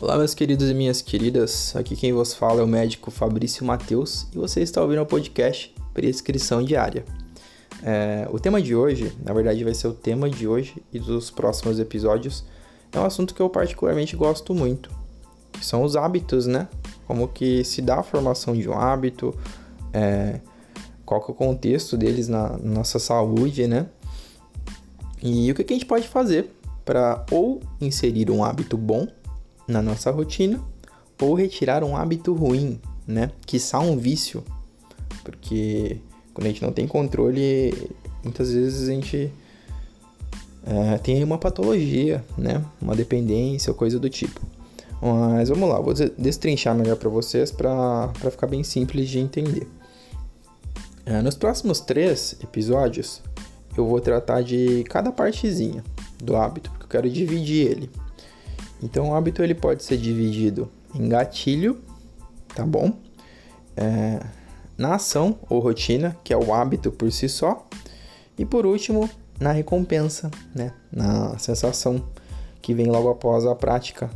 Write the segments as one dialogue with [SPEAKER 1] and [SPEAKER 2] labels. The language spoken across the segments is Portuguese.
[SPEAKER 1] Olá, meus queridos e minhas queridas. Aqui quem vos fala é o médico Fabrício Mateus e você está ouvindo o podcast Prescrição Diária. É, o tema de hoje, na verdade, vai ser o tema de hoje e dos próximos episódios. É um assunto que eu particularmente gosto muito, que são os hábitos, né? Como que se dá a formação de um hábito, é, qual que é o contexto deles na, na nossa saúde, né? E o que, que a gente pode fazer para ou inserir um hábito bom na nossa rotina ou retirar um hábito ruim, né? Que só um vício, porque quando a gente não tem controle, muitas vezes a gente é, tem uma patologia, né? Uma dependência ou coisa do tipo. Mas vamos lá, vou destrinchar melhor para vocês para ficar bem simples de entender. É, nos próximos três episódios, eu vou tratar de cada partezinha do hábito, porque eu quero dividir ele. Então, o hábito ele pode ser dividido em gatilho, tá bom? É, na ação ou rotina, que é o hábito por si só. E por último, na recompensa, né? Na sensação que vem logo após a prática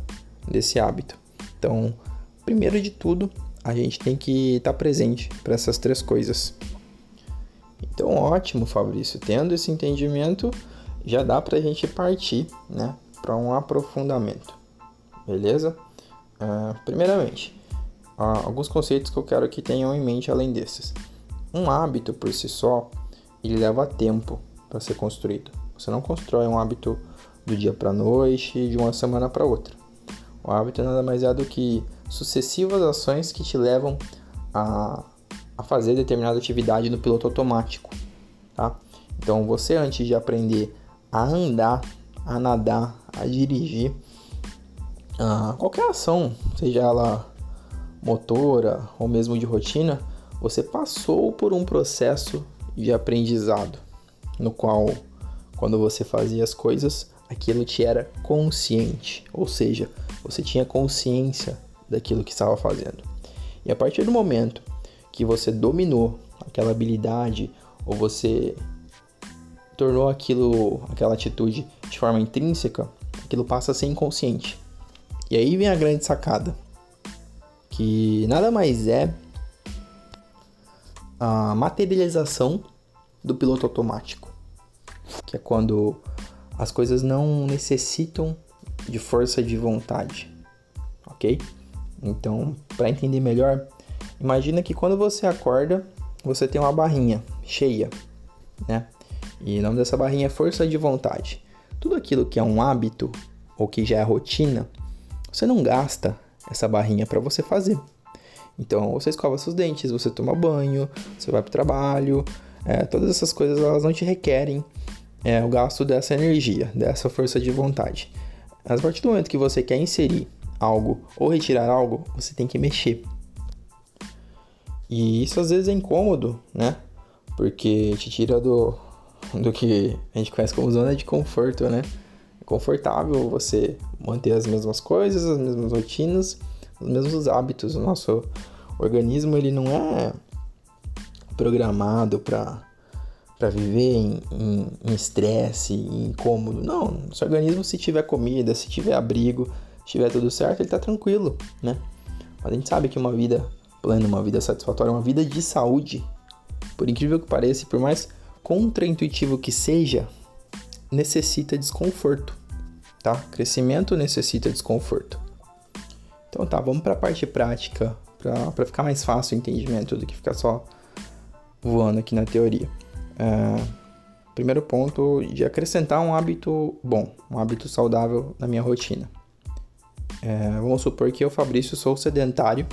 [SPEAKER 1] desse hábito. Então, primeiro de tudo, a gente tem que estar tá presente para essas três coisas. Então, ótimo, Fabrício. Tendo esse entendimento, já dá para a gente partir, né, para um aprofundamento beleza? Uh, primeiramente, uh, alguns conceitos que eu quero que tenham em mente além desses. Um hábito por si só, ele leva tempo para ser construído. Você não constrói um hábito do dia para noite, de uma semana para outra. O hábito nada mais é do que sucessivas ações que te levam a, a fazer determinada atividade no piloto automático, tá? Então você antes de aprender a andar, a nadar, a dirigir, ah, qualquer ação, seja ela motora ou mesmo de rotina, você passou por um processo de aprendizado, no qual, quando você fazia as coisas, aquilo te era consciente, ou seja, você tinha consciência daquilo que estava fazendo. E a partir do momento que você dominou aquela habilidade ou você tornou aquilo, aquela atitude de forma intrínseca, aquilo passa a ser inconsciente. E aí vem a grande sacada, que nada mais é a materialização do piloto automático, que é quando as coisas não necessitam de força de vontade, ok? Então, para entender melhor, imagina que quando você acorda, você tem uma barrinha cheia, né? E o nome dessa barrinha é força de vontade. Tudo aquilo que é um hábito ou que já é rotina, você não gasta essa barrinha para você fazer. Então, você escova seus dentes, você toma banho, você vai para o trabalho, é, todas essas coisas elas não te requerem é, o gasto dessa energia, dessa força de vontade. Mas a partir do momento que você quer inserir algo ou retirar algo, você tem que mexer. E isso às vezes é incômodo, né? Porque te tira do, do que a gente conhece como zona de conforto, né? Confortável você manter as mesmas coisas, as mesmas rotinas, os mesmos hábitos. O nosso organismo ele não é programado para para viver em estresse, em incômodo. Não, seu organismo se tiver comida, se tiver abrigo, se tiver tudo certo, ele está tranquilo, né? Mas a gente sabe que uma vida plena, uma vida satisfatória, uma vida de saúde, por incrível que pareça, por mais contraintuitivo que seja, necessita desconforto tá? Crescimento necessita desconforto. Então tá, vamos para a parte prática, para ficar mais fácil o entendimento do que ficar só voando aqui na teoria. É, primeiro ponto de acrescentar um hábito bom, um hábito saudável na minha rotina. É, vamos supor que eu, Fabrício, sou sedentário,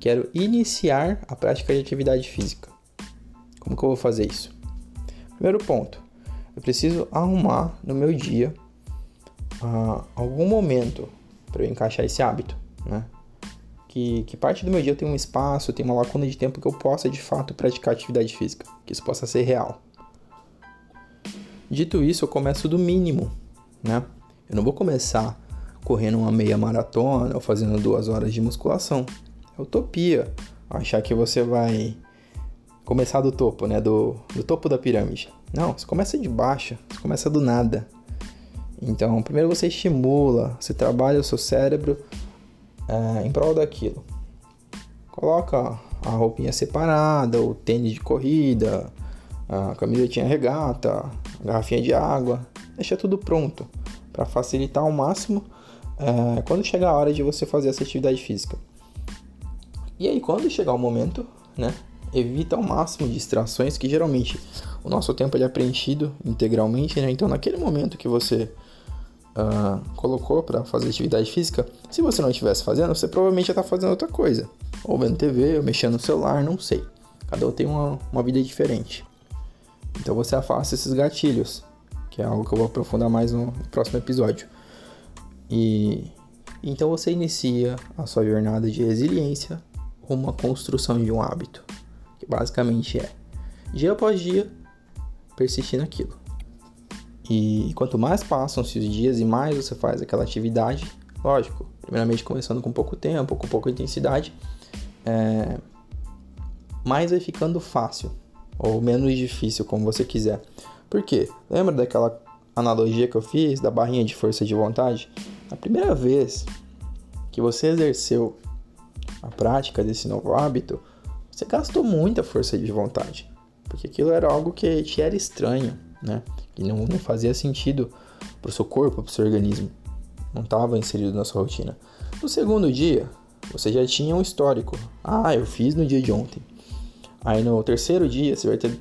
[SPEAKER 1] quero iniciar a prática de atividade física. Como que eu vou fazer isso? Primeiro ponto, eu preciso arrumar no meu dia uh, algum momento para eu encaixar esse hábito, né? Que, que parte do meu dia tem um espaço, tem uma lacuna de tempo que eu possa de fato praticar atividade física, que isso possa ser real. Dito isso, eu começo do mínimo, né? Eu não vou começar correndo uma meia maratona ou fazendo duas horas de musculação. É utopia achar que você vai começar do topo, né? Do, do topo da pirâmide. Não, você começa de baixo, você começa do nada. Então, primeiro você estimula, você trabalha o seu cérebro é, em prol daquilo. Coloca a roupinha separada, o tênis de corrida, a camisetinha regata, a garrafinha de água, deixa tudo pronto para facilitar ao máximo é, quando chegar a hora de você fazer essa atividade física. E aí, quando chegar o momento, né, evita ao máximo distrações, que geralmente o nosso tempo ele é preenchido integralmente, né? Então, naquele momento que você uh, colocou para fazer atividade física, se você não estivesse fazendo, você provavelmente já está fazendo outra coisa, ou vendo TV, ou mexendo no celular, não sei. Cada um tem uma, uma vida diferente. Então, você afasta esses gatilhos, que é algo que eu vou aprofundar mais no próximo episódio. E então você inicia a sua jornada de resiliência rumo à construção de um hábito, que basicamente é dia após dia persistir naquilo. E quanto mais passam-se os dias e mais você faz aquela atividade, lógico, primeiramente começando com pouco tempo, com pouca intensidade, é, mais vai ficando fácil ou menos difícil, como você quiser. Por quê? Lembra daquela analogia que eu fiz da barrinha de força de vontade? A primeira vez que você exerceu a prática desse novo hábito, você gastou muita força de vontade, porque aquilo era algo que te era estranho, né? Que não, não fazia sentido para o seu corpo, para o seu organismo, não estava inserido na sua rotina. No segundo dia, você já tinha um histórico. Ah, eu fiz no dia de ontem. Aí no terceiro dia, você vai ter.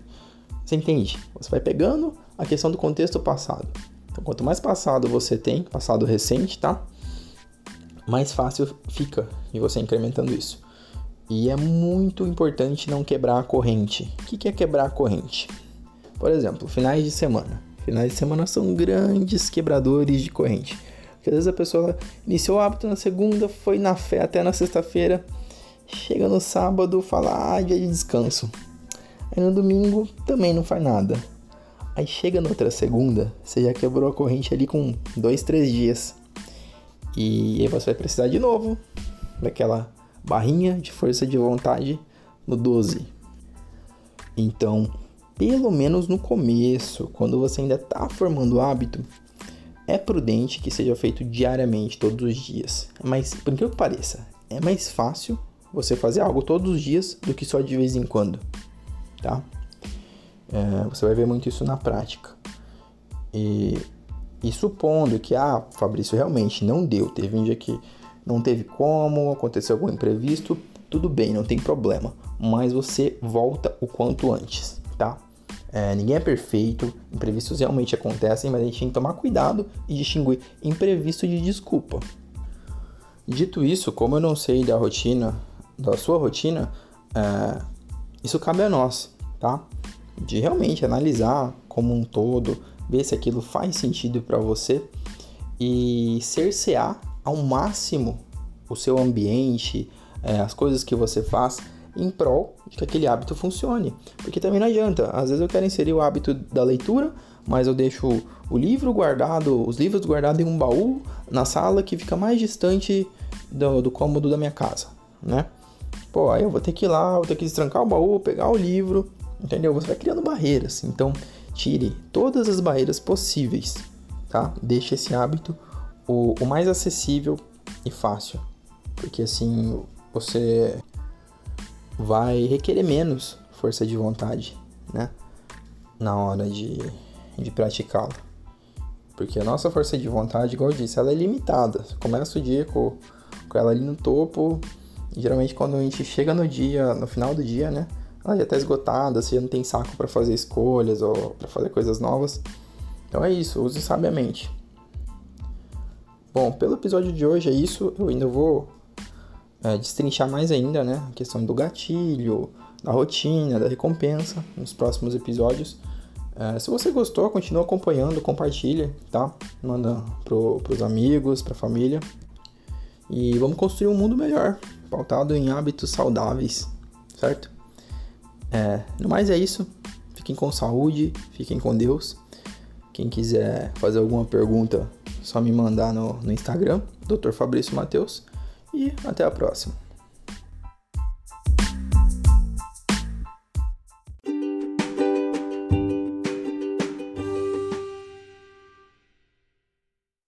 [SPEAKER 1] Você entende? Você vai pegando a questão do contexto passado. Então, quanto mais passado você tem, passado recente, tá? mais fácil fica e você incrementando isso. E é muito importante não quebrar a corrente. O que é quebrar a corrente? Por exemplo, finais de semana. Finais de semana são grandes quebradores de corrente. Porque às vezes a pessoa iniciou o hábito na segunda, foi na fé até na sexta-feira, chega no sábado, fala, ah, dia de descanso. Aí no domingo também não faz nada. Aí chega na outra segunda, você já quebrou a corrente ali com dois, três dias. E aí você vai precisar de novo daquela barrinha de força de vontade no 12. Então, pelo menos no começo, quando você ainda está formando o hábito, é prudente que seja feito diariamente, todos os dias. Mas, por incrível que pareça, é mais fácil você fazer algo todos os dias do que só de vez em quando, tá? É, você vai ver muito isso na prática. E e supondo que, ah, Fabrício, realmente não deu, teve um dia que não teve como, aconteceu algum imprevisto, tudo bem, não tem problema. Mas você volta o quanto antes, tá? É, ninguém é perfeito, imprevistos realmente acontecem, mas a gente tem que tomar cuidado e distinguir imprevisto de desculpa. Dito isso, como eu não sei da rotina, da sua rotina, é, isso cabe a nós, tá? De realmente analisar como um todo, ver se aquilo faz sentido para você e cercear ao máximo o seu ambiente, é, as coisas que você faz em prol de que aquele hábito funcione. Porque também não adianta, às vezes eu quero inserir o hábito da leitura, mas eu deixo o livro guardado, os livros guardados em um baú na sala que fica mais distante do, do cômodo da minha casa, né? Pô, aí eu vou ter que ir lá, vou ter que destrancar o baú, pegar o livro, entendeu? Você vai criando barreiras. Então, Tire todas as barreiras possíveis, tá? Deixe esse hábito o, o mais acessível e fácil, porque assim você vai requerer menos força de vontade, né? Na hora de, de praticá-la. Porque a nossa força de vontade, igual eu disse, ela é limitada. Começa o dia com, com ela ali no topo. E geralmente quando a gente chega no dia, no final do dia, né? ela já tá esgotada, você já não tem saco para fazer escolhas ou para fazer coisas novas. Então é isso, use sabiamente. Bom, pelo episódio de hoje é isso. Eu ainda vou é, destrinchar mais ainda, né? A questão do gatilho, da rotina, da recompensa nos próximos episódios. É, se você gostou, continue acompanhando, compartilha, tá? Manda pro, pros amigos, pra família. E vamos construir um mundo melhor, pautado em hábitos saudáveis, certo? É, no mais é isso. Fiquem com saúde, fiquem com Deus. Quem quiser fazer alguma pergunta, só me mandar no, no Instagram, Dr. Fabrício Mateus. E até a próxima.